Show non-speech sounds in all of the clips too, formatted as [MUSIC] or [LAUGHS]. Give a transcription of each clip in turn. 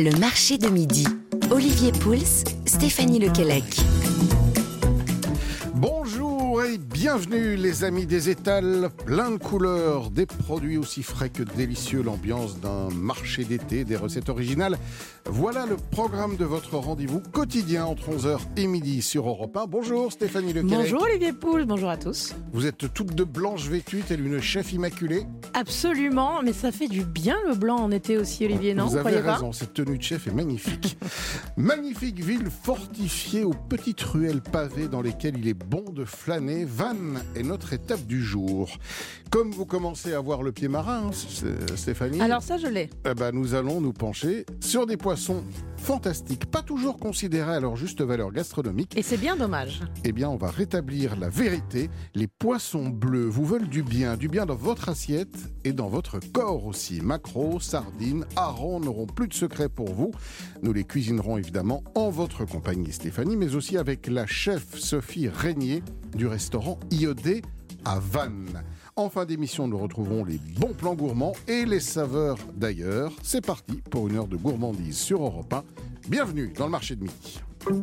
Le marché de midi. Olivier Pouls, Stéphanie Lequelec. Bienvenue les amis des étals, plein de couleurs, des produits aussi frais que délicieux, l'ambiance d'un marché d'été, des recettes originales. Voilà le programme de votre rendez-vous quotidien entre 11h et midi sur Europe 1. Bonjour Stéphanie Lequelec. Bonjour Olivier Pouls, bonjour à tous. Vous êtes toutes de blanche vêtue, telle une chef immaculée Absolument, mais ça fait du bien le blanc en été aussi Olivier, non? Vous avez croyez pas? raison, cette tenue de chef est magnifique. [LAUGHS] magnifique ville fortifiée aux petites ruelles pavées dans lesquelles il est bon de flâner. Vannes est notre étape du jour. Comme vous commencez à voir le pied marin, hein, Stéphanie, Alors ça je l'ai. eh ben, nous allons nous pencher sur des poissons fantastiques, pas toujours considérés à leur juste valeur gastronomique. Et c'est bien dommage. Eh bien, on va rétablir la vérité. Les poissons bleus vous veulent du bien, du bien dans votre assiette et dans votre corps aussi. Macros, sardines, harengs n'auront plus de secrets pour vous. Nous les cuisinerons évidemment en votre compagnie, Stéphanie, mais aussi avec la chef Sophie Régnier du restaurant IOD à Vannes. En fin d'émission, nous retrouverons les bons plans gourmands et les saveurs d'ailleurs. C'est parti pour une heure de gourmandise sur Europe 1. Bienvenue dans le marché de midi.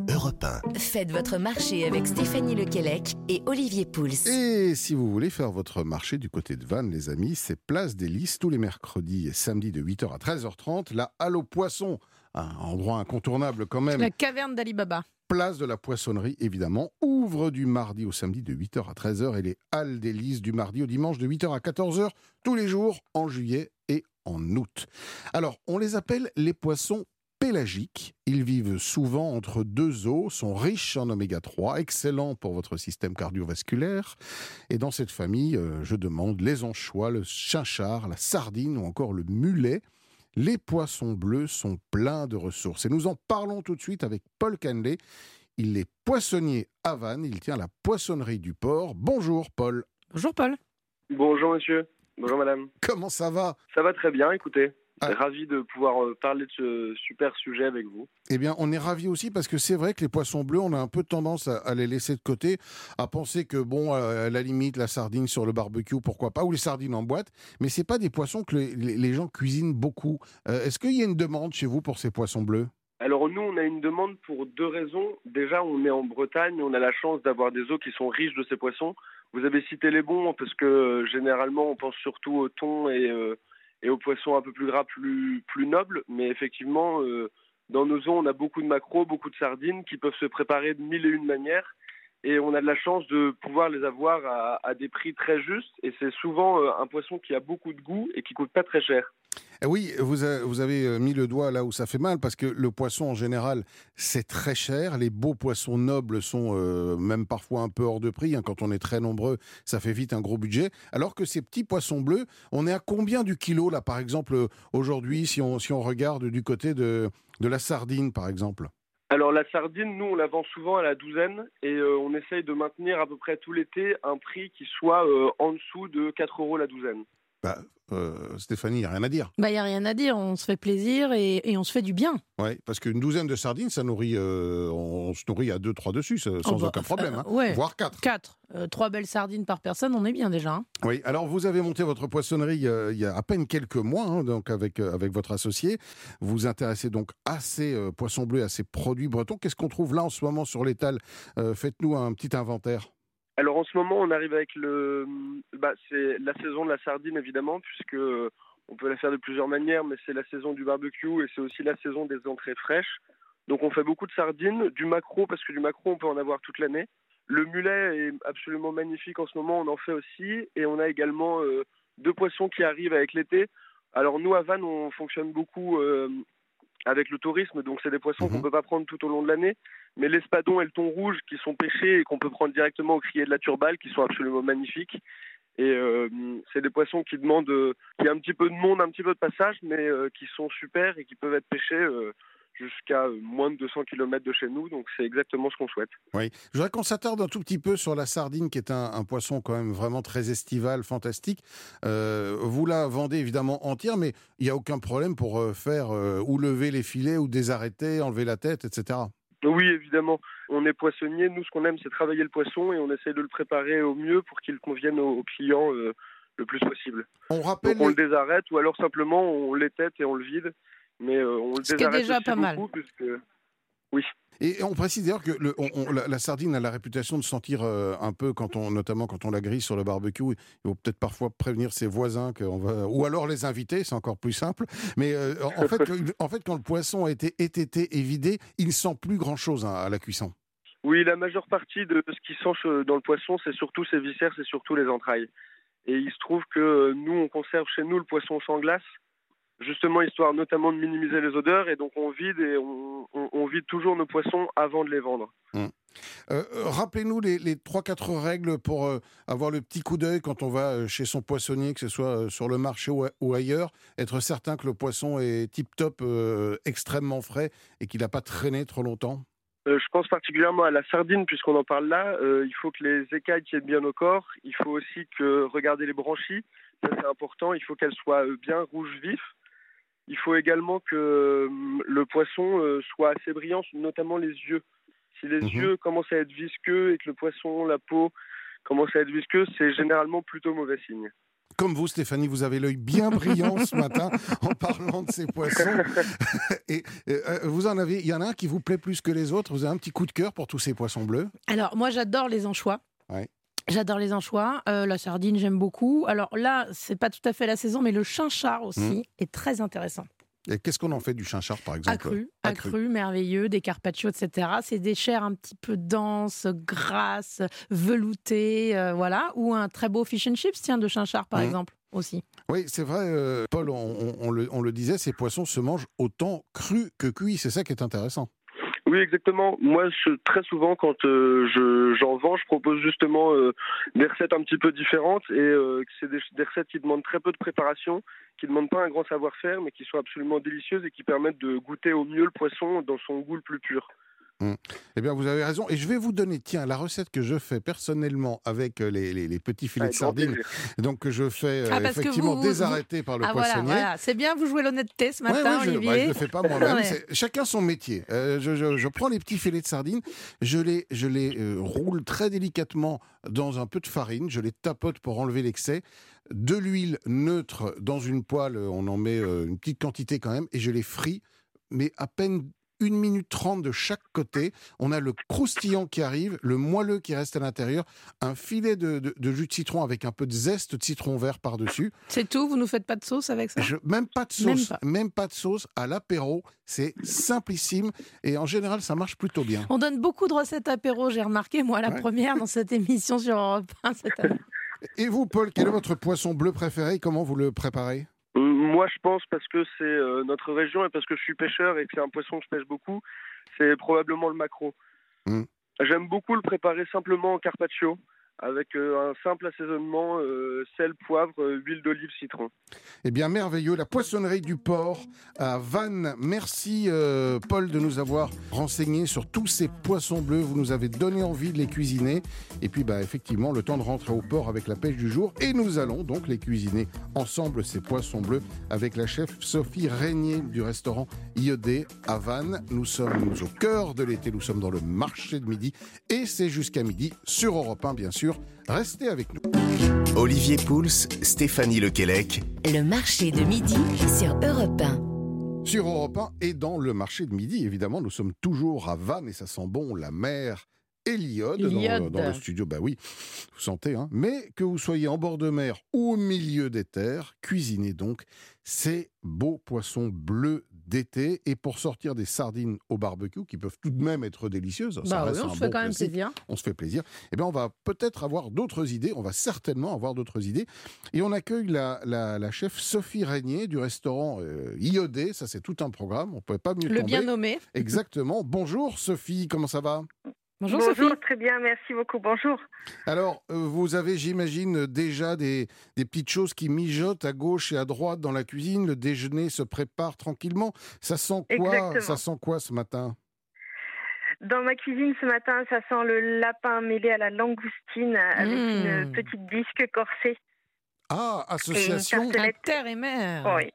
Europe 1. Faites votre marché avec Stéphanie Lequelec et Olivier Pouls. Et si vous voulez faire votre marché du côté de Vannes, les amis, c'est Place des Lys tous les mercredis et samedis de 8h à 13h30. La Halle aux Poissons, un endroit incontournable quand même. La caverne d'Alibaba. Place de la Poissonnerie, évidemment, ouvre du mardi au samedi de 8h à 13h et les Halles Lys du mardi au dimanche de 8h à 14h tous les jours en juillet et en août. Alors, on les appelle les poissons pélagiques. Ils vivent souvent entre deux eaux, sont riches en oméga 3, excellents pour votre système cardiovasculaire. Et dans cette famille, euh, je demande les anchois, le chinchard, la sardine ou encore le mulet. Les poissons bleus sont pleins de ressources. Et nous en parlons tout de suite avec Paul Canley. Il est poissonnier à Vannes. Il tient la poissonnerie du port. Bonjour Paul. Bonjour Paul. Bonjour monsieur, bonjour madame. Comment ça va? Ça va très bien, écoutez. Ah. Ravi de pouvoir euh, parler de ce super sujet avec vous. Eh bien, on est ravis aussi parce que c'est vrai que les poissons bleus, on a un peu tendance à, à les laisser de côté, à penser que, bon, à la limite, la sardine sur le barbecue, pourquoi pas, ou les sardines en boîte, mais c'est pas des poissons que les, les- les gens cuisinent beaucoup. Euh, Est-ce qu'il y a une demande chez vous pour ces poissons bleus? Alors nous, on a une demande pour deux raisons. Déjà, on est en Bretagne, on a la chance d'avoir des eaux qui sont riches de ces poissons. Vous avez cité les bons parce que euh, généralement, on pense surtout au thon et, euh, et aux poissons un peu plus gras, plus, plus nobles. Mais effectivement, euh, dans nos eaux, on a beaucoup de maquereaux, beaucoup de sardines qui peuvent se préparer de mille et une manières. Et on a de la chance de pouvoir les avoir à, des prix très justes. Et c'est souvent euh, un poisson qui a beaucoup de goût et qui coûte pas très cher. Eh Oui, vous, avez euh, mis le doigt là où ça fait mal, parce que le poisson en général, c'est très cher. Les beaux poissons nobles sont euh, même parfois un peu hors de prix. hein. Quand on est très nombreux, ça fait vite un gros budget. Alors que ces petits poissons bleus, on est à combien du kilo là, par exemple, euh, aujourd'hui, si on, regarde du côté de, la sardine, par exemple? Alors la sardine, nous, on la vend souvent à la douzaine et on essaye de maintenir à peu près tout l'été un prix qui soit en dessous de 4 euros la douzaine. Bah, euh, Stéphanie, il n'y a rien à dire. Bah y a rien à dire, on se fait plaisir et, et on se fait du bien. Ouais, parce qu'une douzaine de sardines, ça nourrit, euh, on se nourrit à deux, trois dessus, ça- sans Oh bah, aucun problème, euh, hein. ouais. voire quatre. Quatre. Euh, trois belles sardines par personne, on est bien déjà. hein. Oui, alors vous avez monté votre poissonnerie il y a à peine quelques mois, hein, donc avec, avec votre associé. Vous vous intéressez donc à ces poissons bleus, à ces produits bretons. Qu'est-ce qu'on trouve là en ce moment sur l'étal Faites-nous un petit inventaire. Alors en ce moment, on arrive avec le, bah, c'est la saison de la sardine évidemment, puisque euh, on peut la faire de plusieurs manières, mais c'est la saison du barbecue et c'est aussi la saison des entrées fraîches. Donc on fait beaucoup de sardines, du maquereau parce que du maquereau on peut en avoir toute l'année. Le mulet est absolument magnifique en ce moment, on en fait aussi, et on a également euh, deux poissons qui arrivent avec l'été. Alors nous à Vannes, on fonctionne beaucoup euh, avec le tourisme, donc c'est des poissons Mhm. qu'on peut pas prendre tout au long de l'année. Mais l'espadon et le thon rouge qui sont pêchés et qu'on peut prendre directement au crier de la turballe, qui sont absolument magnifiques. Et euh, c'est des poissons qui demandent, euh, qui a un petit peu de monde, un petit peu de passage, mais euh, qui sont super et qui peuvent être pêchés euh, jusqu'à moins de 200 km de chez nous. Donc c'est exactement ce qu'on souhaite. Oui, je voudrais qu'on s'attarde un tout petit peu sur la sardine, qui est un, poisson quand même vraiment très estival, fantastique. Vous la vendez évidemment entière, mais il n'y a aucun problème pour faire ou lever les filets ou désarrêter, enlever la tête, etc. Oui, évidemment. On est poissonnier. Nous, ce qu'on aime, c'est travailler le poisson et on essaie de le préparer au mieux pour qu'il convienne aux, clients euh, le plus possible. On rappelle. Donc on les- le désarrête ou alors simplement on l'étête et on le vide. mais euh, on le Ce qui est désarrête déjà aussi pas mal. beaucoup puisque- Oui. Et on précise d'ailleurs que le- on- on- la, la sardine a la réputation de sentir euh, un peu, quand on, notamment quand on la grille sur le barbecue. Il faut peut-être parfois prévenir ses voisins qu'on va, ou alors les inviter, c'est encore plus simple. Mais euh, en, fait, que- en fait, quand le poisson a été étété et vidé, il ne sent plus grand-chose hein, à la cuisson. Oui, la majeure partie de ce qui sent dans le poisson, c'est surtout ses viscères, c'est surtout les entrailles. Et il se trouve que euh, nous, on conserve chez nous le poisson sans glace, justement histoire notamment de minimiser les odeurs. Et donc on vide et on, on- on vide toujours nos poissons avant de les vendre. Euh, euh, Rappelez-nous les, les 3-4 règles pour euh, avoir le petit coup d'œil quand on va chez son poissonnier, que ce soit sur le marché ou, a- ou ailleurs, être certain que le poisson est tip-top, euh, extrêmement frais et qu'il n'a pas traîné trop longtemps. Je pense particulièrement à la sardine, puisqu'on en parle là. Il faut que les écailles tiennent bien au corps. Il faut aussi que regarder les branchies, ça c'est important. Il faut qu'elles soient bien rouge vif. Il faut également que euh, le poisson euh, soit assez brillant, notamment les yeux. Si les Mhm. yeux commencent à être visqueux et que le poisson, la peau commence à être visqueux, c'est généralement plutôt mauvais signe. Comme vous, Stéphanie, vous avez l'œil bien brillant ce matin [LAUGHS] en parlant de ces poissons. [LAUGHS] Et euh, vous en avez, il y en a un qui vous plaît plus que les autres. Vous avez un petit coup de cœur pour tous ces poissons bleus? Alors, moi, j'adore les anchois. Ouais. J'adore les anchois. Euh, la sardine, j'aime beaucoup. Alors là, c'est pas tout à fait la saison, mais le chinchard aussi est très intéressant. Et qu'est-ce qu'on en fait du chinchard, par exemple Accru, Accru. accru, merveilleux, des carpaccio, etc. C'est des chairs un petit peu denses, grasses, veloutées, euh, voilà. Ou un très beau fish and chips, tiens, de chinchard, par Mhm. exemple, aussi. Oui, c'est vrai, euh, Paul, on, on- on le, on le disait, ces poissons se mangent autant crus que cuits. C'est ça qui est intéressant. Oui, exactement. Moi, je- très souvent, quand euh, je- j'en vends, je propose justement euh, des recettes un petit peu différentes et euh, c'est des, des recettes qui demandent très peu de préparation, qui ne demandent pas un grand savoir-faire, mais qui sont absolument délicieuses et qui permettent de goûter au mieux le poisson dans son goût le plus pur. Eh bien, vous avez raison. Et je vais vous donner, tiens, la recette que je fais personnellement avec euh, les, les- les petits filets Avec de sardines. Donc, que je fais euh, Ah, effectivement vous- vous- désarrêter par le ah voilà, poissonnier. voilà. C'est bien, vous jouez l'honnêteté ce Ouais, matin, ouais, je, Olivier. bah, je le fais pas moi-même. [LAUGHS] Ouais. Chacun son métier. Euh, je, je- je prends les petits filets de sardines, je les, je les euh, roule très délicatement dans un peu de farine, je les tapote pour enlever l'excès. De l'huile neutre dans une poêle, on en met euh, une petite quantité quand même, et je les fris, mais à peine une minute trente de chaque côté. On a le croustillant qui arrive, le moelleux qui reste à l'intérieur, un filet de, de- de jus de citron avec un peu de zeste de citron vert par-dessus. C'est tout, vous nous faites pas de sauce avec ça? Je- même pas de Même sauce, pas. même pas, de sauce à l'apéro. C'est simplissime et en général ça marche plutôt bien. On donne beaucoup de recettes apéro, j'ai remarqué, moi, la Ouais. première dans cette émission sur Europe 1 cette année. Et vous, Paul, quel est votre poisson bleu préféré? Comment vous le préparez? Moi, je pense parce que c'est euh, notre région et parce que je suis pêcheur et que c'est un poisson que je pêche beaucoup, c'est probablement le maquereau. Mm. J'aime beaucoup le préparer simplement en carpaccio avec euh, un simple assaisonnement euh, sel, poivre, euh, huile d'olive, citron. Eh bien, merveilleux. La poissonnerie du port à Vannes. Merci, Paul, de nous avoir renseigné sur tous ces poissons bleus. Vous nous avez donné envie de les cuisiner. Et puis, bah, effectivement, le temps de rentrer au port avec la pêche du jour. Et nous allons donc les cuisiner ensemble, ces poissons bleus, avec la chef Sophie Régnier du restaurant IED à Vannes. Nous sommes au cœur de l'été. Nous sommes dans le marché de midi. Et c'est jusqu'à midi sur Europe 1, bien sûr. Restez avec nous. Olivier Pouls, Stéphanie Lequelec. Le marché de midi sur Europe 1. Sur Europe 1 et dans le marché de midi, évidemment, nous sommes toujours à Vannes et ça sent bon la mer et l'iode dans, le studio. Bah oui, vous sentez, hein. Mais que vous soyez en bord de mer ou au milieu des terres, cuisinez donc ces beaux poissons bleus d'été. Et pour sortir des sardines au barbecue, qui peuvent tout de même être délicieuses, ça Bah oui, reste on un se fait bon quand même plaisir. on se fait plaisir. Eh bien, on va peut-être avoir d'autres idées. On va certainement avoir d'autres idées. Et on accueille la, la- la chef Sophie Régnier du restaurant euh, IOD. Ça, c'est tout un programme. On ne pouvait pas mieux Le tomber. bien nommé. Exactement. Bonjour Sophie, comment ça va? Bonjour, Bonjour, Sophie. très bien, merci beaucoup. Bonjour. Alors, euh, vous avez, j'imagine, déjà des, des petites choses qui mijotent à gauche et à droite dans la cuisine. Le déjeuner se prépare tranquillement. Ça sent quoi Exactement. Ça sent quoi ce matin? Dans ma cuisine ce matin, ça sent le lapin mêlé à la langoustine avec Mmh. une petite disque corsée. Ah, association. Terre et mer. Oui.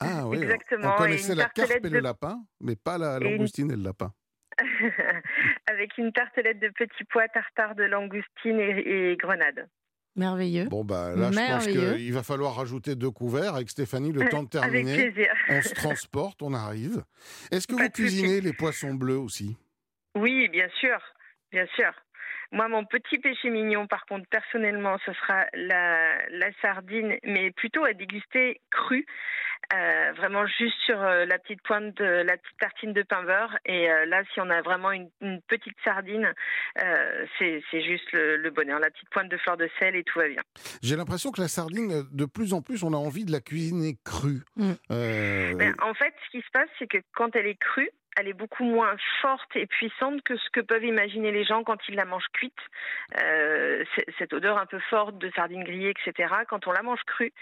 Ah oui. Exactement, On et connaissait la carpe et le lapin, mais pas la Et une- langoustine et le lapin. [LAUGHS] avec une tartelette de petits pois, tartare de langoustine et, et grenade. Merveilleux. Bon, bah là, je pense qu'il va falloir rajouter deux couverts avec Stéphanie, le [LAUGHS] temps de Avec terminer. plaisir. On se transporte, on arrive. Est-ce que Pas vous cuisinez les poissons bleus aussi? Oui, bien sûr, bien sûr. Moi, mon petit péché mignon, par contre, personnellement, ce sera la, la sardine, mais plutôt à déguster crue, euh, vraiment juste sur euh, la petite pointe de la petite tartine de pain beurre. Et euh, là, si on a vraiment une, une petite sardine, euh, c'est juste le, le bonheur. La petite pointe de fleur de sel et tout va bien. J'ai l'impression que la sardine, de plus en plus, on a envie de la cuisiner crue. Mm. Euh, Ben, en fait, ce qui se passe, c'est que quand elle est crue, elle est beaucoup moins forte et puissante que ce que peuvent imaginer les gens quand ils la mangent cuite. Euh, cette odeur un peu forte de sardines grillées, etc. Quand on la mange crue,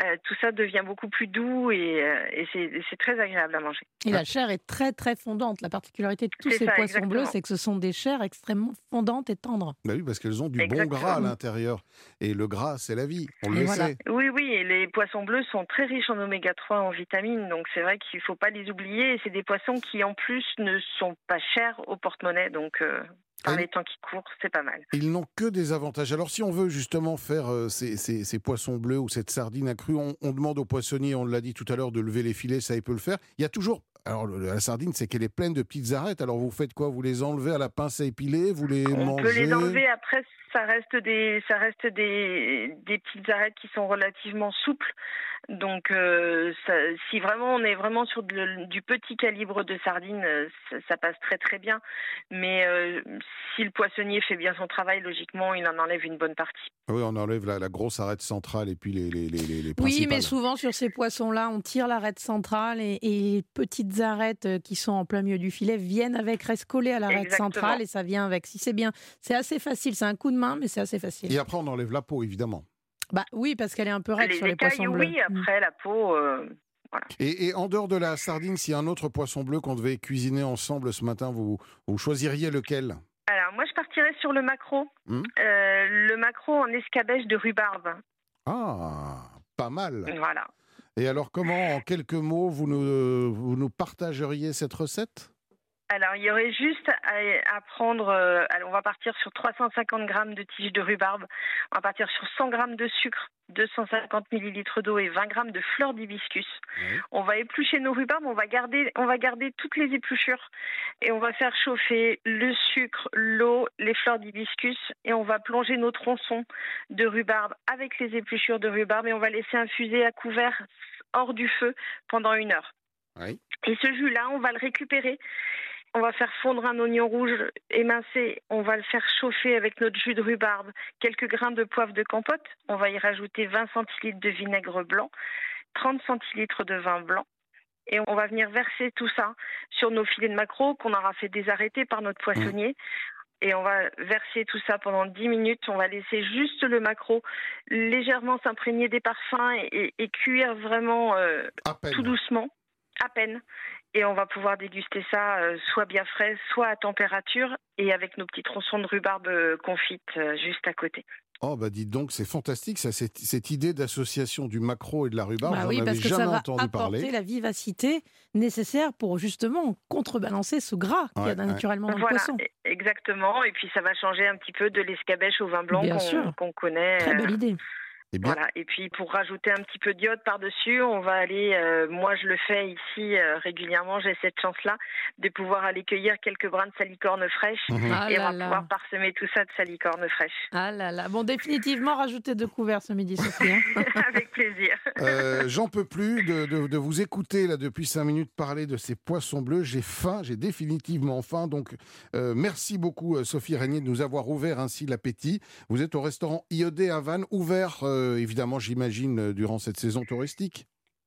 euh, tout ça devient beaucoup plus doux et, euh, et c'est très agréable à manger. Et la chair est très très fondante. La particularité de tous ces ça, poissons exactement. bleus, c'est que ce sont des chairs extrêmement fondantes et tendres. bah oui, parce qu'elles ont du bon gras à l'intérieur. Et le gras, c'est la vie. On Et le voilà. sait. Oui, oui, et les poissons bleus sont très riches en oméga 3, en vitamines, donc c'est vrai qu'il ne faut pas les oublier. Et c'est des poissons qui, en plus, ne sont pas chers au porte-monnaie, donc euh, par les temps qui courent, c'est pas mal. Ils n'ont que des avantages. Alors, si on veut justement faire euh, ces, ces- ces poissons bleus ou cette sardine accrue, on, on demande au poissonnier, on l'a dit tout à l'heure, de lever les filets, ça il peut le faire. Il y a toujours. Alors, le- la sardine, c'est qu'elle est pleine de petites arêtes. Alors, vous faites quoi? Vous les enlevez à la pince à épiler? Vous les On mangez peut les enlever après. Ça reste des, ça reste des, des petites arêtes qui sont relativement souples. Donc, euh, ça- si vraiment on est vraiment sur de- du petit calibre de sardine, euh, ça, ça passe très très bien. Mais euh, si le poissonnier fait bien son travail, logiquement, il en enlève une bonne partie. Oui, on enlève la, la grosse arête centrale et puis les, les, les, les- Oui, mais souvent sur ces poissons-là, on tire l'arête centrale et, et les petites arêtes qui sont en plein milieu du filet viennent avec, restent collées à l'arête centrale et ça vient avec. Si c'est bien, c'est assez facile. C'est un coup de main, mais c'est assez facile. Et après, on enlève la peau, évidemment. Bah oui, parce qu'elle est un peu raide les sur les écailles, poissons bleus. oui. Après, la peau. euh, Et, et en dehors de la sardine, s'il y a un autre poisson bleu qu'on devait cuisiner ensemble ce matin, vous, vous choisiriez lequel? Alors, moi, je partirais sur le maquereau. Hmm? Euh, le maquereau en escabèche de rhubarbe. Ah, pas mal. Voilà. Et alors, comment, en quelques mots, vous nous, vous nous partageriez cette recette? Alors, il y aurait juste à, à prendre. euh, alors, on va partir sur 350 grammes de tiges de rhubarbe. On va partir sur 100 grammes de sucre, 250 millilitres d'eau et 20 grammes de fleurs d'hibiscus. On va éplucher nos rhubarbes. On va garder, on va garder toutes les épluchures et on va faire chauffer le sucre, l'eau, les fleurs d'hibiscus et on va plonger nos tronçons de rhubarbe avec les épluchures de rhubarbe et on va laisser infuser à couvert hors du feu pendant une heure. Oui. Et ce jus-là, on va le récupérer. On va faire fondre un oignon rouge émincé. On va le faire chauffer avec notre jus de rhubarbe, quelques grains de poivre de compote. On va y rajouter 20 centilitres de vinaigre blanc, 30 centilitres de vin blanc. Et on va venir verser tout ça sur nos filets de maquereau qu'on aura fait désarrêter par notre poissonnier. Et on va verser tout ça pendant 10 minutes. On va laisser juste le maquereau légèrement s'imprégner des parfums et, et- et cuire vraiment euh, tout doucement, à peine. Et on va pouvoir déguster ça euh, soit bien frais, soit à température, et avec nos petits tronçons de rhubarbe euh, confites euh, juste à côté. Oh, bah dites donc, c'est fantastique, ça, cette, cette idée d'association du maquereau et de la rhubarbe, Bah j'en oui, avais parce que jamais ça va entendu apporter parler. la vivacité nécessaire pour justement contrebalancer ce gras qu'il y Ouais, a ouais. naturellement dans le poisson. e- exactement. Et puis ça va changer un petit peu de l'escabèche au vin blanc qu'on qu'on connaît. Très belle idée. Eh bien, Voilà. Et puis pour rajouter un petit peu d'iode par-dessus, on va aller, euh, moi je le fais ici euh, régulièrement, j'ai cette chance-là de pouvoir aller cueillir quelques brins de salicorne fraîche mhm. Ah et on va là. pouvoir parsemer tout ça de salicorne fraîche. Ah là là. Bon, définitivement, rajoutez deux couverts ce midi, Sophie. hein. [LAUGHS] Avec plaisir. Euh, J'en peux plus de, de- de vous écouter là depuis cinq minutes parler de ces poissons bleus. J'ai faim, j'ai définitivement faim. Donc, euh, merci beaucoup Sophie Régnier de nous avoir ouvert ainsi l'appétit. Vous êtes au restaurant IOD à Vannes, ouvert euh, évidemment, j'imagine, euh, durant cette saison touristique.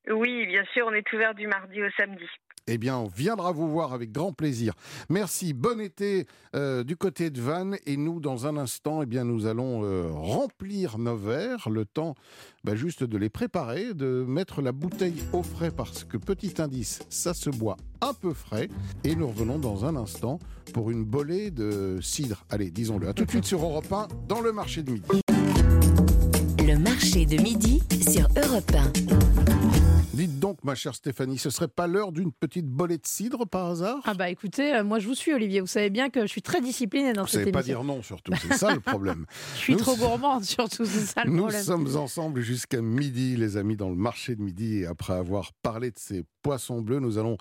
Oui, bien sûr, on est ouvert du mardi au samedi. Eh bien, on viendra vous voir avec grand plaisir. Merci, bon été euh, du côté de Vannes. Et nous, dans un instant, eh bien, nous allons euh, remplir nos verres. Le temps bah, juste de les préparer, de mettre la bouteille au frais parce que, petit indice, ça se boit un peu frais. Et nous revenons dans un instant pour une bolée de cidre. Allez, disons-le. À tout de suite sur Europe 1 dans le marché de midi. Le marché de midi sur Europe 1. Dites donc, ma chère Stéphanie, ce serait pas l'heure d'une petite bolée de cidre par hasard? Ah bah écoutez, euh, moi je vous suis Olivier, vous savez bien que je suis très disciplinée dans Vous cette savez pas émission. dire non, surtout, [LAUGHS] c'est ça le problème. Je suis Nous- trop gourmande surtout, c'est ça le Nous problème. sommes ensemble jusqu'à midi, les amis, dans le marché de midi. Et après avoir parlé de ces poissons bleus, nous allons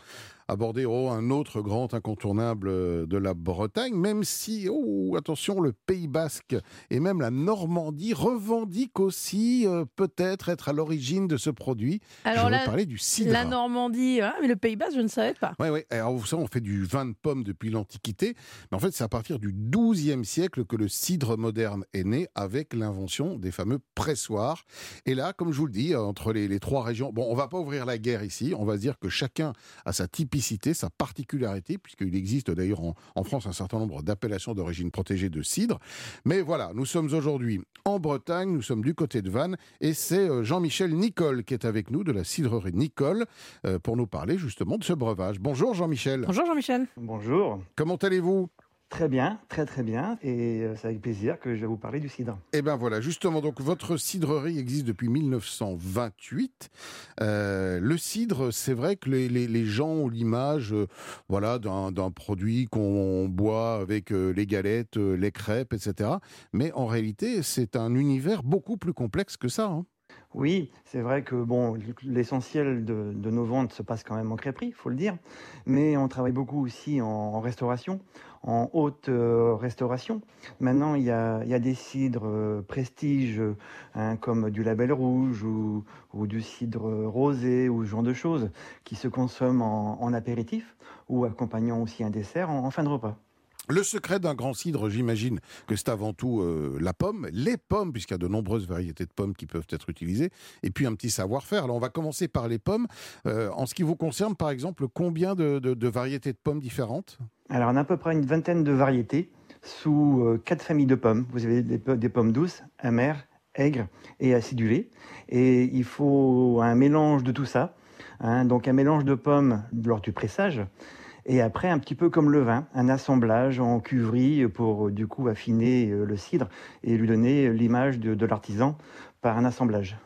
aborder oh, un autre grand incontournable euh, de la Bretagne, même si, oh, attention, le Pays Basque et même la Normandie revendiquent aussi euh, peut-être être à l'origine de ce produit. Alors Je la, parler du cidre. la Normandie, ah, mais le Pays Basque, je ne savais pas. Oui, oui. Alors, vous savez, on fait du vin de pomme depuis l'Antiquité. Mais en fait, c'est à partir du XIIe siècle que le cidre moderne est né avec l'invention des fameux pressoirs. Et là, comme je vous le dis, entre les, les trois régions, bon, on va pas ouvrir la guerre ici. On va dire que chacun a sa typicité, sa particularité, puisqu'il existe d'ailleurs en, en France un certain nombre d'appellations d'origine protégée de cidre. Mais voilà, nous sommes aujourd'hui en Bretagne, nous sommes du côté de Vannes, et c'est euh, Jean-Michel Nicole qui est avec nous de la cidrerie Nicole euh, pour nous parler justement de ce breuvage. Bonjour Jean-Michel. Bonjour Jean-Michel. Bonjour. Comment allez-vous? Très bien, très très bien. Et euh, c'est avec plaisir que je vais vous parler du cidre. Eh bien voilà, justement, donc votre cidrerie existe depuis 1928. Euh, le cidre, c'est vrai que les, les- les gens ont l'image euh, voilà, d'un d'un produit qu'on boit avec euh, les galettes, les crêpes, etc. Mais en réalité, c'est un univers beaucoup plus complexe que ça. hein. Oui, c'est vrai que bon, l'essentiel de, de nos ventes se passe quand même en crêperie, il faut le dire. Mais on travaille beaucoup aussi en, en restauration, en haute euh, restauration. Maintenant, il y a, des cidres euh, prestige, hein, comme du label rouge ou, du cidre rosé ou ce genre de choses, qui se consomment en, apéritif ou accompagnant aussi un dessert en fin de repas. Le secret d'un grand cidre, j'imagine que c'est avant tout euh, la pomme, les pommes, puisqu'il y a de nombreuses variétés de pommes qui peuvent être utilisées, et puis un petit savoir-faire. Alors on va commencer par les pommes. Euh, en ce qui vous concerne, par exemple, combien de, variétés de pommes différentes? Alors, on a à peu près une vingtaine de variétés sous euh, quatre familles de pommes. Vous avez des pommes douces, amères, aigres et acidulées. Et il faut un mélange de tout ça. hein. donc, un mélange de pommes lors du pressage. Et après, un petit peu comme le vin, un assemblage en cuverie pour euh, du coup affiner euh, le cidre et lui donner l'image de, de l'artisan par un assemblage.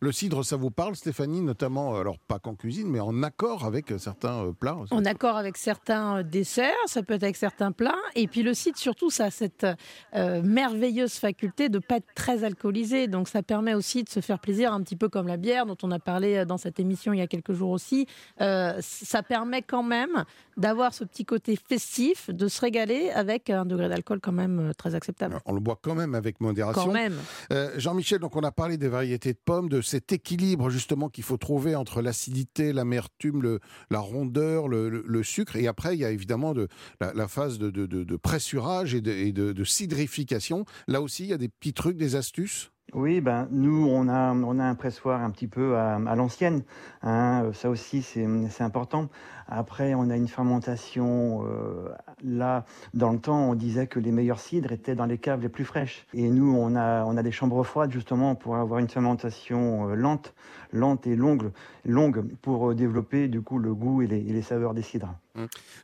Le cidre, ça vous parle, Stéphanie, notamment, euh, alors pas qu'en cuisine, mais en accord avec euh, certains euh, plats En accord avec certains desserts, ça peut être avec certains plats. Et puis le cidre, surtout, ça a cette euh, merveilleuse faculté de ne pas être très alcoolisé. Donc ça permet aussi de se faire plaisir, un petit peu comme la bière dont on a parlé dans cette émission il y a quelques jours aussi. Euh, ça permet quand même d'avoir ce petit côté festif, de se régaler avec un degré d'alcool quand même très acceptable. Alors, On le boit quand même avec modération. Quand même. Euh, Jean-Michel, donc on a parlé des variétés de pommes, de cet équilibre justement qu'il faut trouver entre l'acidité, l'amertume, la rondeur, le, sucre. Et après, il y a évidemment de, la, phase de, pressurage et, de, de- cidrification. Là aussi, il y a des petits trucs, des astuces? Oui, ben nous on a on a un pressoir un petit peu à, l'ancienne. hein, ça aussi c'est important. Après on a une fermentation. euh, là dans le temps on disait que les meilleurs cidres étaient dans les caves les plus fraîches. Et nous on a on a des chambres froides justement pour avoir une fermentation euh, lente, lente et longue, longue pour euh, développer du coup le goût et les saveurs des cidres.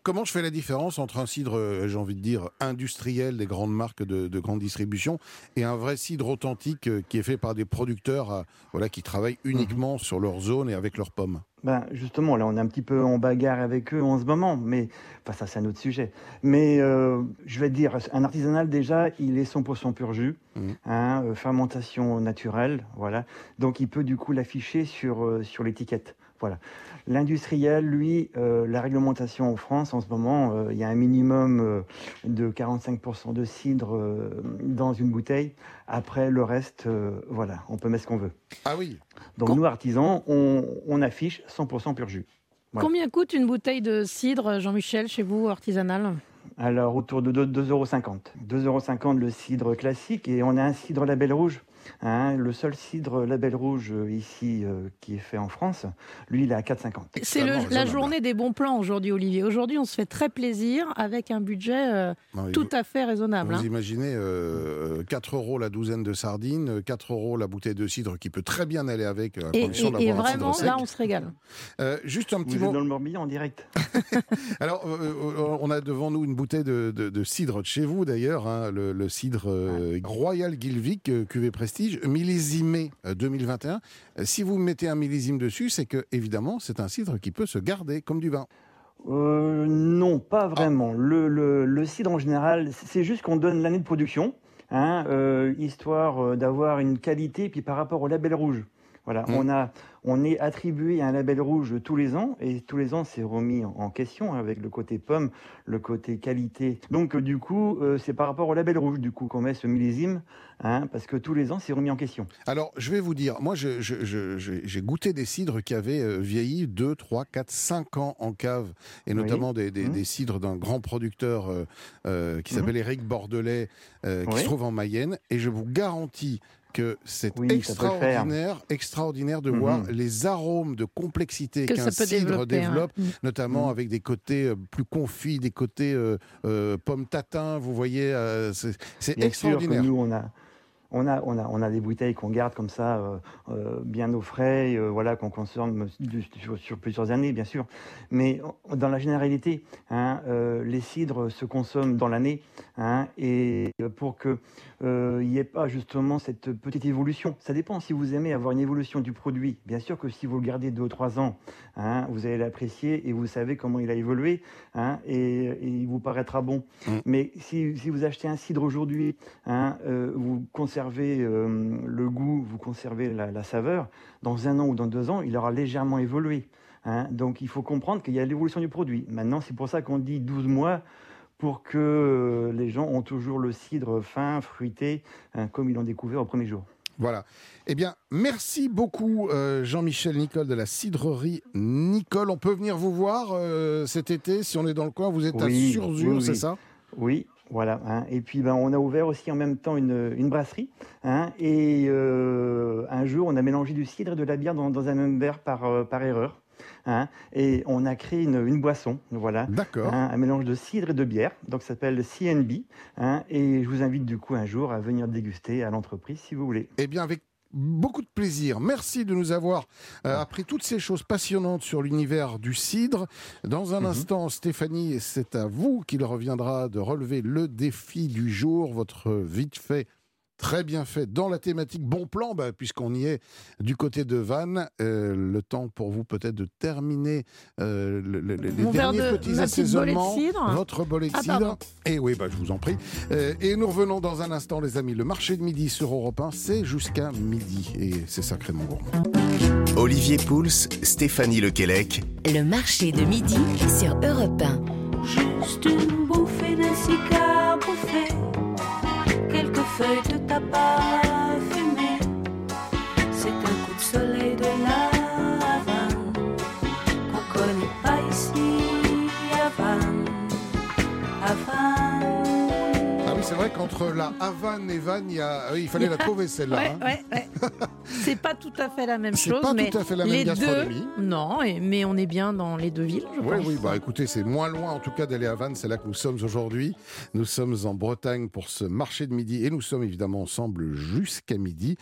Comment je fais la différence entre un cidre, euh, j'ai envie de dire, industriel des grandes marques de, de grande distribution et un vrai cidre authentique euh, qui est fait par des producteurs euh, voilà, qui travaillent uniquement sur leur zone et avec leurs pommes? Ben justement, là, on est un petit peu en bagarre avec eux en ce moment, mais enfin, ça, c'est un autre sujet. Mais euh, je vais te dire, un artisanal, déjà, il est 100% pur jus, Mhm. hein, fermentation naturelle, voilà. Donc, il peut du coup l'afficher sur, euh, sur l'étiquette. Voilà. L'industriel, lui, euh, la réglementation en France, en ce moment, euh, il y a un minimum euh, de 45% de cidre euh, dans une bouteille. Après, le reste, euh, voilà, on peut mettre ce qu'on veut. Ah oui Donc, Quand- nous, artisans, on, on affiche 100% pur jus. Voilà. Combien coûte une bouteille de cidre, Jean-Michel, chez vous, artisanal? Alors, autour de 2,50 euros. 2,50 euros le cidre classique et on a un cidre label rouge. Hein. le seul cidre label rouge euh, ici euh, qui est fait en France, lui, il est à 4,50. C'est la journée des bons plans aujourd'hui, Olivier. Aujourd'hui, on se fait très plaisir avec un budget euh, Non, tout vous- à fait raisonnable. Vous hein. imaginez euh, 4 euros la douzaine de sardines, 4 euros la bouteille de cidre qui peut très bien aller avec, à Et, et- et vraiment, là, on se régale. Euh, juste un petit Vous êtes mot. dans le Morbihan en direct. [LAUGHS] Alors, on a devant nous une bouteille de, de- de cidre de chez vous d'ailleurs, hein, le, le cidre euh, Royal Gilvic euh, cuvée Prestige, millésimé euh, 2021. Euh, Si vous mettez un millésime dessus, c'est que évidemment c'est un cidre qui peut se garder comme du vin. Euh, non, pas vraiment. Le, le- le cidre en général, c'est juste qu'on donne l'année de production, hein, euh, histoire euh, d'avoir une qualité, puis par rapport au label rouge. Voilà, Mm. on, a, on est attribué à un label rouge tous les ans, et tous les ans c'est remis en, question hein, avec le côté pomme, le côté qualité. Donc euh, du coup, euh, c'est par rapport au label rouge du coup qu'on met ce millésime, hein, parce que tous les ans c'est remis en question. Alors, je vais vous dire, moi, je- je- je- je- j'ai goûté des cidres qui avaient euh, vieilli 2, 3, 4, 5 ans en cave, et Oui. notamment des, des- Mhm. des cidres d'un grand producteur euh, euh, qui Mhm. s'appelle Éric Bordelais, euh, qui Oui. se trouve en Mayenne, et je vous garantis que c'est Oui, extraordinaire, extraordinaire de Mhm. voir les arômes de complexité qu'un peut cidre hein. développe, Mm. notamment Mhm. avec des côtés euh, plus confits, des côtés euh, euh, pommes tatin, vous voyez, euh, c'est sûr que extraordinaire. nous, on a, on a, on a, on a des bouteilles qu'on garde comme ça, euh, euh, bien au frais, euh, voilà, qu'on consomme sur, sur plusieurs années, bien sûr. Mais en- dans la généralité, hein, les cidres se consomment dans l'année, hein, et pour que euh, il n'y ait pas justement cette petite évolution. Ça dépend si vous aimez avoir une évolution du produit. Bien sûr que si vous le gardez deux ou trois ans, hein, vous allez l'apprécier et vous savez comment il a évolué, et, et il vous paraîtra bon. Mm. Mais si, si vous achetez un cidre aujourd'hui, vous conservez euh, le goût, vous conservez la, la saveur, dans un an ou dans deux ans, il aura légèrement évolué. hein. Donc il faut comprendre qu'il y a l'évolution du produit. Maintenant, c'est pour ça qu'on dit 12 mois pour que euh, les gens ont toujours le cidre fin, fruité, hein, comme ils l'ont découvert au premier jour. Voilà. Eh bien, merci beaucoup euh, Jean-Michel Nicole de la cidrerie Nicole. On peut venir vous voir euh, cet été si on est dans le coin. Vous êtes à Surzur, oui, c'est ça? Oui, voilà. hein. Et puis, ben, on a ouvert aussi en même temps une, une brasserie. hein. et euh, un jour, on a mélangé du cidre et de la bière dans, dans un même verre par, euh, par erreur. hein. et on a créé une, une boisson, voilà. D'accord. hein, un mélange de cidre et de bière, donc ça s'appelle CNB. hein. et je vous invite du coup un jour à venir déguster à l'entreprise si vous voulez. Eh bien, avec beaucoup de plaisir. Merci de nous avoir euh, appris toutes ces choses passionnantes sur l'univers du cidre. Dans un Mhm. instant, Stéphanie, c'est à vous qu'il reviendra de relever le défi du jour, votre vite fait. Très bien fait dans la thématique bon plan, bah, puisqu'on y est du côté de Vannes. Euh, le temps pour vous peut-être de terminer euh, le- le- les Mon derniers de- petits de assaisonnements. cidre. Votre bolée de Ah, cidre. pardon. Et oui, bah, je vous en prie. Euh, et nous revenons dans un instant, les amis. Le marché de midi sur Europe 1, c'est jusqu'à midi. Et c'est sacrément gourmand. Olivier Pouls, Stéphanie Lequelec, Le marché de midi sur Europe 1. Juste une bouffée de cigare quelques feuilles de tabac vrai qu'entre la Havane et Vannes, il, y a... oui, il fallait la trouver celle-là. Ouais, hein. ouais, ouais. C'est pas tout à fait la même C'est chose, pas mais tout à fait la même les gastronomie. deux, non, mais on est bien dans les deux villes, je Oui, pense. oui, bah écoutez, c'est moins loin en tout cas d'aller à Vannes, c'est là que nous sommes aujourd'hui. Nous sommes en Bretagne pour ce marché de midi et nous sommes évidemment ensemble jusqu'à midi.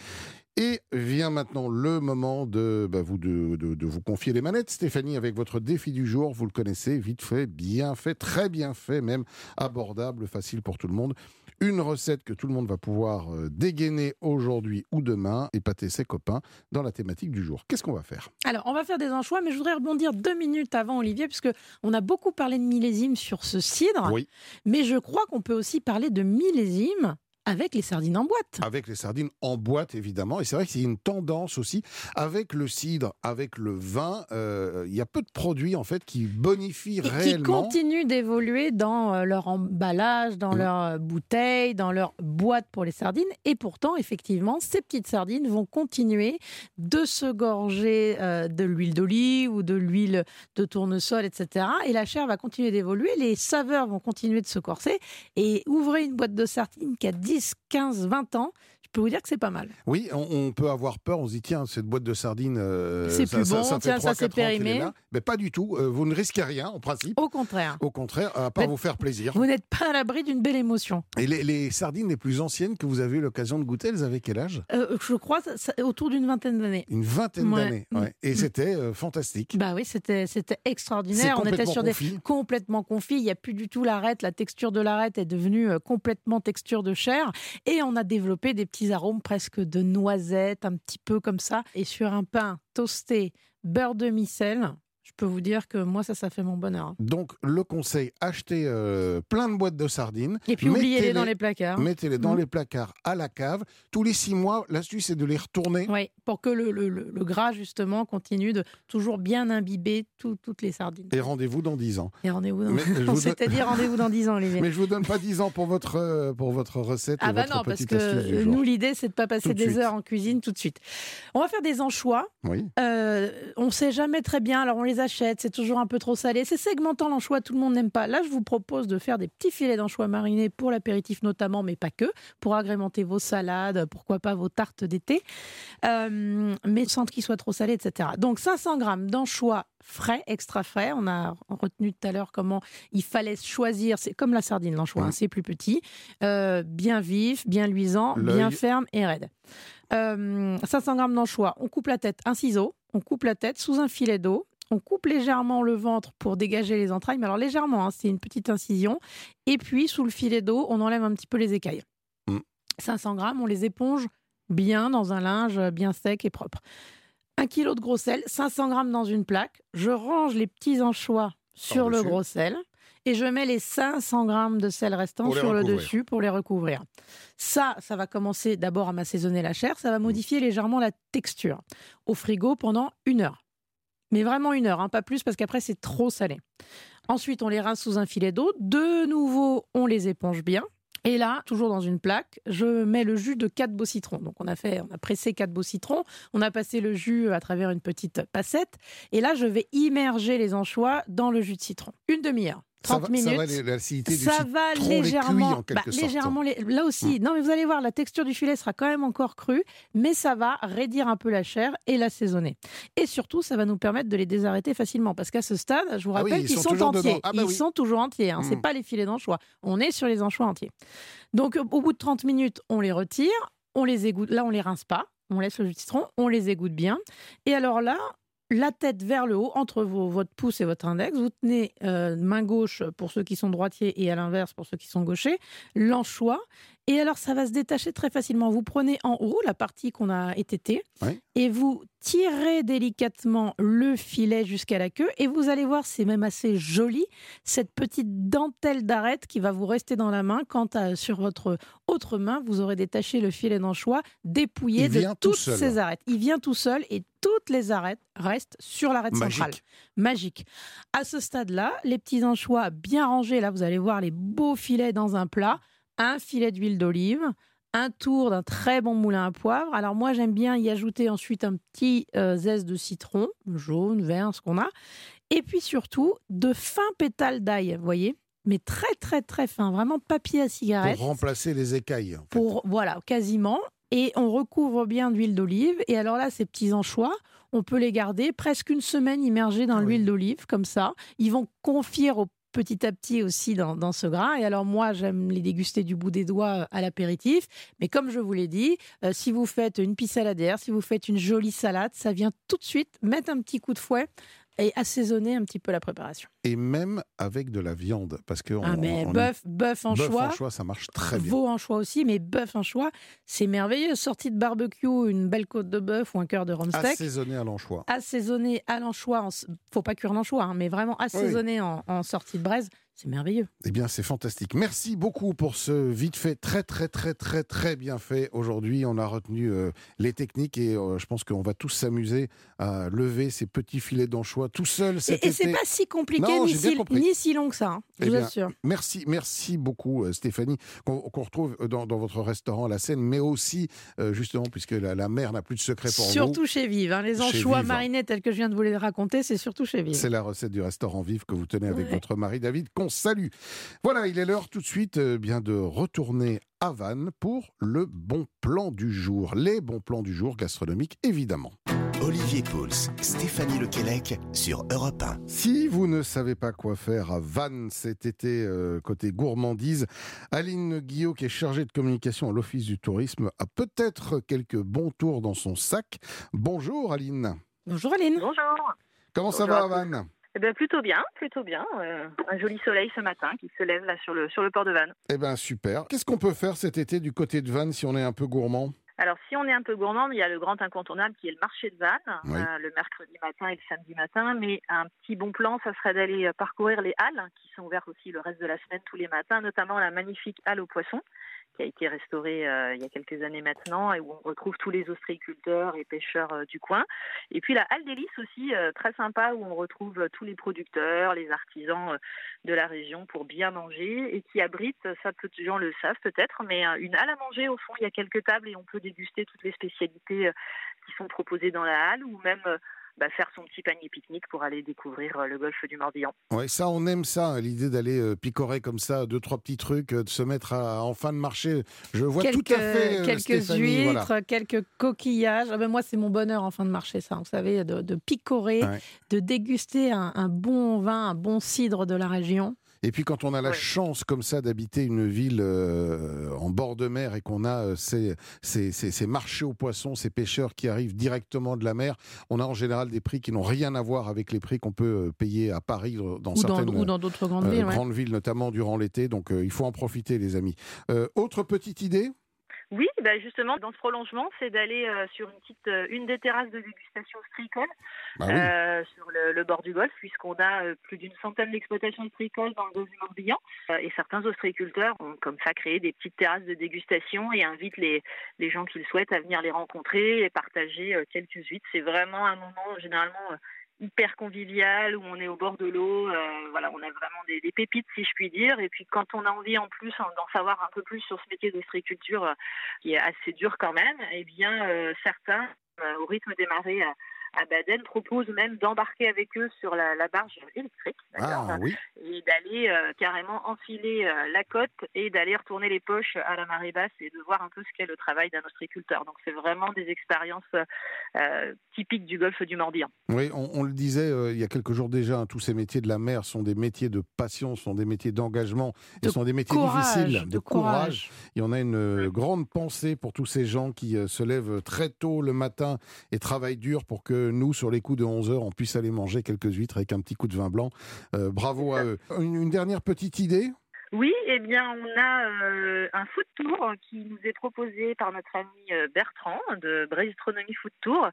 Et vient maintenant le moment de, bah, vous, de, de- de vous confier les manettes, Stéphanie, avec votre défi du jour. Vous le connaissez, vite fait, bien fait, très bien fait, même abordable, facile pour tout le monde. Une recette que tout le monde va pouvoir euh, dégainer aujourd'hui ou demain, épater ses copains dans la thématique du jour. Qu'est-ce qu'on va faire? Alors, on va faire des anchois, mais je voudrais rebondir deux minutes avant, Olivier, puisque on a beaucoup parlé de millésime sur ce cidre, Oui. mais je crois qu'on peut aussi parler de millésime avec les sardines en boîte. Avec les sardines en boîte, évidemment. Et c'est vrai y a une tendance aussi avec le cidre, avec le vin. euh, il y a peu de produits, en fait, qui bonifient Et qui réellement. continuent d'évoluer dans euh, leur emballage, dans Mm. leur euh, bouteille, dans leur boîte pour les sardines. Et pourtant, effectivement, ces petites sardines vont continuer de se gorger euh, de l'huile d'olive ou de l'huile de tournesol, etc. Et la chair va continuer d'évoluer, les saveurs vont continuer de se corser. Et ouvrez une boîte de sardines qui a 10, 15, 20 ans. Je peux vous dire que c'est pas mal. Oui, on, on peut avoir peur, on se dit tiens, cette boîte de sardines, euh, C'est ça, plus ça- bon, ça tiens, ça 3-4 s'est périmé. Mais pas du tout, euh, vous ne risquez rien en principe. Au contraire. Au contraire, à part vous faire plaisir. Vous n'êtes pas à l'abri d'une belle émotion. Et les, les sardines les plus anciennes que vous avez eu l'occasion de goûter, elles avaient quel âge? Euh, je crois ça- ça- autour d'une vingtaine d'années. Une vingtaine Ouais. d'années. ouais. Et Mm. c'était fantastique. Bah oui, c'était extraordinaire. On était sur des confit. complètement confit. Il n'y a plus du tout l'arête. La texture de l'arête est devenue complètement texture de chair. Et on a développé des petits arômes presque de noisettes, un petit peu comme ça. Et sur un pain toasté, beurre de micelle, je peux vous dire que moi, ça, ça fait mon bonheur. Donc, le conseil, achetez euh, plein de boîtes de sardines. Et puis, oubliez-les dans les placards. Mettez-les dans Mm. les placards à la cave. Tous les six mois, l'astuce, c'est de les retourner. Oui, pour que le, le- le- le gras, justement, continue de toujours bien imbiber tout- toutes les sardines. Et rendez-vous dans 10 ans. Et rendez-vous dans... Donne- C'est-à-dire rendez-vous dans 10 ans, Olivier. [LAUGHS] Mais je vous donne pas 10 ans pour votre, euh, pour votre recette Ah et bah votre non, parce que nous, l'idée, c'est de pas passer Tout des heures en cuisine tout de suite. On va faire des anchois. Oui. Euh, on sait jamais très bien, alors on les achète, c'est toujours un peu trop salé. C'est segmentant l'anchois, tout le monde n'aime pas. Là, je vous propose de faire des petits filets d'anchois marinés pour l'apéritif notamment, mais pas que, pour agrémenter vos salades, pourquoi pas vos tartes d'été, Euh, mais sans qu'ils soient trop salés, etc. Donc 500 grammes d'anchois frais, extra frais. On a retenu tout à l'heure comment il fallait choisir. C'est comme la sardine, l'anchois, hein, c'est plus petit, euh, bien vif, bien luisant, bien ferme et raide. Euh, 500 grammes d'anchois, on coupe la tête, un ciseau, on coupe la tête sous un filet d'eau. On coupe légèrement le ventre pour dégager les entrailles, mais alors légèrement, hein, c'est une petite incision. Et puis, sous le filet d'eau, on enlève un petit peu les écailles. Mm. 500 grammes, on les éponge bien dans un linge bien sec et propre. Un kilo de gros sel, 500 grammes dans une plaque. Je range les petits anchois sur le gros sel et je mets les 500 grammes de sel les sur le dessus pour les recouvrir. Ça, ça va commencer d'abord à m'assaisonner la chair, ça va modifier légèrement la texture. Au frigo pendant une heure. Mais vraiment une heure, hein, pas plus, parce qu'après c'est trop salé. Ensuite, on les rince sous un filet d'eau. De nouveau, on les éponge bien. Et là, toujours dans une plaque, je mets le jus de 4 beaux citrons. Donc on a fait, on a pressé 4 beaux citrons, on a passé le jus à travers une petite passette. Et là, je vais immerger les anchois dans le jus de citron. Une demi-heure, Ça 30 va, minutes. ça va l'acidité du Ça légèrement, en bah, légèrement là aussi. Non, mais vous allez voir, la texture du filet sera quand même encore crue, mais ça va raidir un peu la chair et l'assaisonner. Et surtout, ça va nous permettre de les désarrêter facilement, parce qu'à ce stade, je vous Ah oui, rappelle ils qu'ils sont entiers. Ah bah ils oui. sont toujours entiers. Hein. C'est Mm. pas les filets d'anchois. On est sur les anchois entiers. Donc, au bout de 30 minutes, on les retire, on les égoutte. Là, on les rince pas. On laisse le jus de citron, on les égoutte bien. Et alors là, la tête vers le haut, entre vos- votre pouce et votre index. Vous tenez euh, main gauche pour ceux qui sont droitiers et à l'inverse pour ceux qui sont gauchers, l'anchois. Et alors, ça va se détacher très facilement. Vous prenez en haut la partie qu'on a ététée Oui. et vous tirez délicatement le filet jusqu'à la queue. Et vous allez voir, c'est même assez joli, cette petite dentelle d'arête qui va vous rester dans la main quand euh, sur votre autre main, vous aurez détaché le filet d'anchois dépouillé Il de toutes seul. ces arêtes. Il vient tout seul et toutes les arêtes restent sur l'arête centrale. Magique. À ce stade-là, les petits anchois bien rangés, là vous allez voir les beaux filets dans un plat, un filet d'huile d'olive, un tour d'un très bon moulin à poivre. Alors moi j'aime bien y ajouter ensuite un petit euh, zeste de citron, jaune, vert, ce qu'on a. Et puis surtout de fins pétales d'ail, vous voyez mais très très très fin, vraiment papier à cigarette Pour remplacer les écailles. en fait. pour voilà quasiment et on recouvre bien d'huile d'olive et alors là ces petits anchois on peut les garder presque une semaine immergés dans Ah oui. l'huile d'olive comme ça ils vont confire au petit à petit aussi dans, dans ce gras. Et alors moi, j'aime les déguster du bout des doigts euh, à l'apéritif. Mais comme je vous l'ai dit, euh, si vous faites une pissaladière, si vous faites une jolie salade, ça vient tout de suite mettre un petit coup de fouet et assaisonner un petit peu la préparation. Et même avec de la viande. Parce que ah on- mais on- bœuf, bœuf en choix. ça marche très bien. Veau en choix aussi, mais bœuf en choix, c'est merveilleux. Sortie de barbecue, une belle côte de bœuf ou un cœur de rumsteak. Assaisonné à l'anchois. Assaisonné à l'anchois, faut pas cuire l'anchois, hein, mais vraiment assaisonné en, en sortie de braise, c'est merveilleux. Eh bien, c'est fantastique. Merci beaucoup pour ce vite fait, très, très, très, très, très bien fait. Aujourd'hui, on a retenu euh, les techniques et euh, je pense qu'on va tous s'amuser à lever ces petits filets d'anchois tout seul cet Et, et c'est pas si compliqué Non, ni, si, compris. ni si long que ça, hein, je Eh vous bien, assure. Merci, merci beaucoup euh, Stéphanie, qu'on retrouve dans, dans votre restaurant La Seine, mais aussi justement puisque la, la mer n'a plus de secret pour Surtout chez Vive. hein, les anchois Vive. marinés tels que je viens de vous les raconter, c'est surtout chez. Vive. C'est la recette du restaurant Vive que vous tenez avec Ouais. votre mari David. Qu'on salue. Voilà, il est l'heure tout de suite euh, bien de retourner à Vannes pour le bon plan du jour. Les bons plans du jour gastronomiques, évidemment. Olivier Pouls, Stéphanie Lequelec sur Europe 1. Si vous ne savez pas quoi faire à Vannes cet été euh, côté gourmandise, Aline Guillot, qui est chargée de communication à l'Office du tourisme, a peut-être quelques bons tours dans son sac. Bonjour Aline. Bonjour Aline. Bonjour. Comment ça va à. Vannes? Eh bien, plutôt bien, plutôt bien. Euh, un joli soleil ce matin qui se lève là sur le, sur le port de Vannes. Eh bien super. Qu'est-ce qu'on peut faire cet été du côté de Vannes si on est un peu gourmand? Alors, si on est un peu gourmand, il y a le grand incontournable qui est le marché de Vannes, Oui. euh, le mercredi matin et le samedi matin. Mais un petit bon plan, ça serait d'aller euh, parcourir les halles qui sont ouvertes aussi le reste de la semaine tous les matins, notamment la magnifique halle aux poissons qui a été restaurée euh, il y a quelques années maintenant et où on retrouve tous les ostréiculteurs et pêcheurs euh, du coin. Et puis la halle d'hélice aussi, euh, très sympa, où on retrouve tous les producteurs, les artisans de la région pour bien manger et qui abrite, ça peu de gens le savent peut-être, mais une halle à manger au fond, il y a quelques tables et on peut déguster toutes les spécialités qui sont proposées dans la halle ou même bah, faire son petit panier pique-nique pour aller découvrir euh, le golfe du Morbihan. Ouais, ça, on aime ça, hein, l'idée d'aller euh, picorer comme ça, deux, trois petits trucs, euh, de se mettre à- en fin de marché. Je vois quelques, tout à fait quelques Stéphanie, huîtres, voilà. quelques coquillages. Ah ben moi, c'est mon bonheur en fin de marché, ça. Vous savez, de, de picorer, Ouais. de déguster un, un bon vin, un bon cidre de la région. Et puis quand on a la chance comme ça d'habiter une ville euh, en bord de mer et qu'on a euh, ces, ces, ces- ces marchés aux poissons, ces pêcheurs qui arrivent directement de la mer, on a en général des prix qui n'ont rien à voir avec les prix qu'on peut euh, payer à Paris dans Ou dans certaines ou dans d'autres grandes euh, villes. ouais. grandes villes, notamment durant l'été. Donc euh, il faut en profiter les amis. Euh, autre petite idée Oui, bah justement, dans ce prolongement, c'est d'aller euh, sur une petite, euh, une des terrasses de dégustation stricole Bah oui. euh, sur le, le bord du golfe, puisqu'on a euh, plus d'une centaine d'exploitations stricoles dans le golfe du Morbihan. Euh, et certains ostréiculteurs ont comme ça créé des petites terrasses de dégustation et invitent les, les gens qui le souhaitent à venir les rencontrer et partager euh, quelques huîtres. C'est vraiment un moment généralement euh, hyper convivial où on est au bord de l'eau. euh, voilà, on a vraiment des, des pépites, si je puis dire. Et puis quand on a envie en plus hein, d'en savoir un peu plus sur ce métier d'ostréiculture euh, qui est assez dur quand même, eh bien euh, certains, au rythme des marées à, à Baden, proposent même d'embarquer avec eux sur la, la barge électrique. Ah oui. Et d'aller euh, carrément enfiler euh, la côte et d'aller retourner les poches à la marée basse et de voir un peu ce qu'est le travail d'un ostréiculteur. Donc c'est vraiment des expériences euh, typiques du golfe du Morbihan. Oui, on, on le disait euh, il y a quelques jours déjà, hein, tous ces métiers de la mer sont des métiers de passion, sont des métiers d'engagement, et De sont des métiers Courage, difficiles, de courage. Il y en a une grande pensée pour tous ces gens qui euh, se lèvent très tôt le matin et travaillent dur pour que nous, sur les coups de 11 heures, on puisse aller manger quelques huîtres avec un petit coup de vin blanc. Euh, bravo à [LAUGHS] eux. Une, dernière petite idée Oui, eh bien, on a euh, un food tour qui nous est proposé par notre ami euh, Bertrand de Bristronomie Food Tour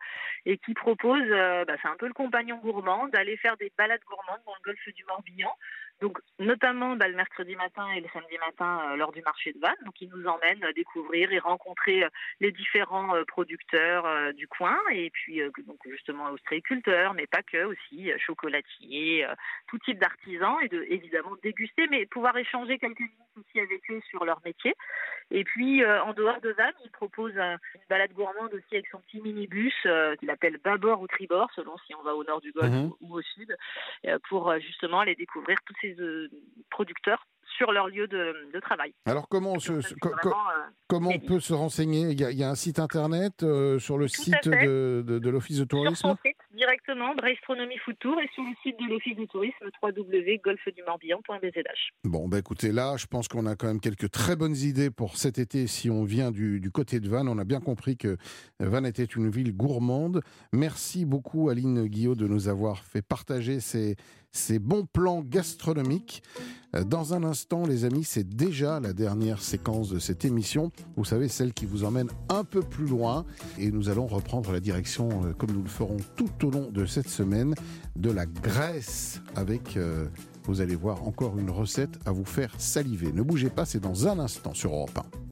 et qui propose, euh, bah, c'est un peu le compagnon gourmand, d'aller faire des balades gourmandes dans le golfe du Morbihan. Donc, notamment bah, le mercredi matin et le samedi matin euh, lors du marché de Vannes. Donc, il nous emmène euh, découvrir et rencontrer euh, les différents euh, producteurs du coin. Et puis donc justement ostréiculteurs, mais pas que aussi chocolatiers, tout type d'artisans. Et de évidemment déguster, mais pouvoir échanger quelques minutes aussi avec eux sur leur métier. Et puis euh, en dehors de Vannes, il propose un- une balade gourmande aussi avec son petit minibus euh, qu'il appelle bâbord ou tribord, selon si on va au nord du Golfe Mhm. ou, ou au sud, euh, pour justement aller découvrir tous ces producteurs sur leur lieu de, de travail. Alors comment, on se, co- co- euh, comment peut se renseigner? Il y, a, il y a un site internet euh, sur le Tout site de, de- de l'Office de sur tourisme? son site directement, Brestronomie Food Tour, et sur le site de l'Office du tourisme, www.golfedumorbihan.bzh. Bon, bah écoutez, là, je pense qu'on a quand même quelques très bonnes idées pour cet été si on vient du, du côté de Vannes. On a bien compris que Vannes était une ville gourmande. Merci beaucoup, Aline Guillot, de nous avoir fait partager ces, ces bons plans gastronomiques. Euh, Dans un instant, les amis, c'est déjà la dernière séquence de cette émission. Vous savez, celle qui vous emmène un peu plus loin. Et nous allons reprendre la direction, euh, comme nous le ferons tout au long de cette semaine, de la Grèce avec... euh, vous allez voir encore une recette à vous faire saliver. Ne bougez pas, c'est dans un instant sur Europe 1.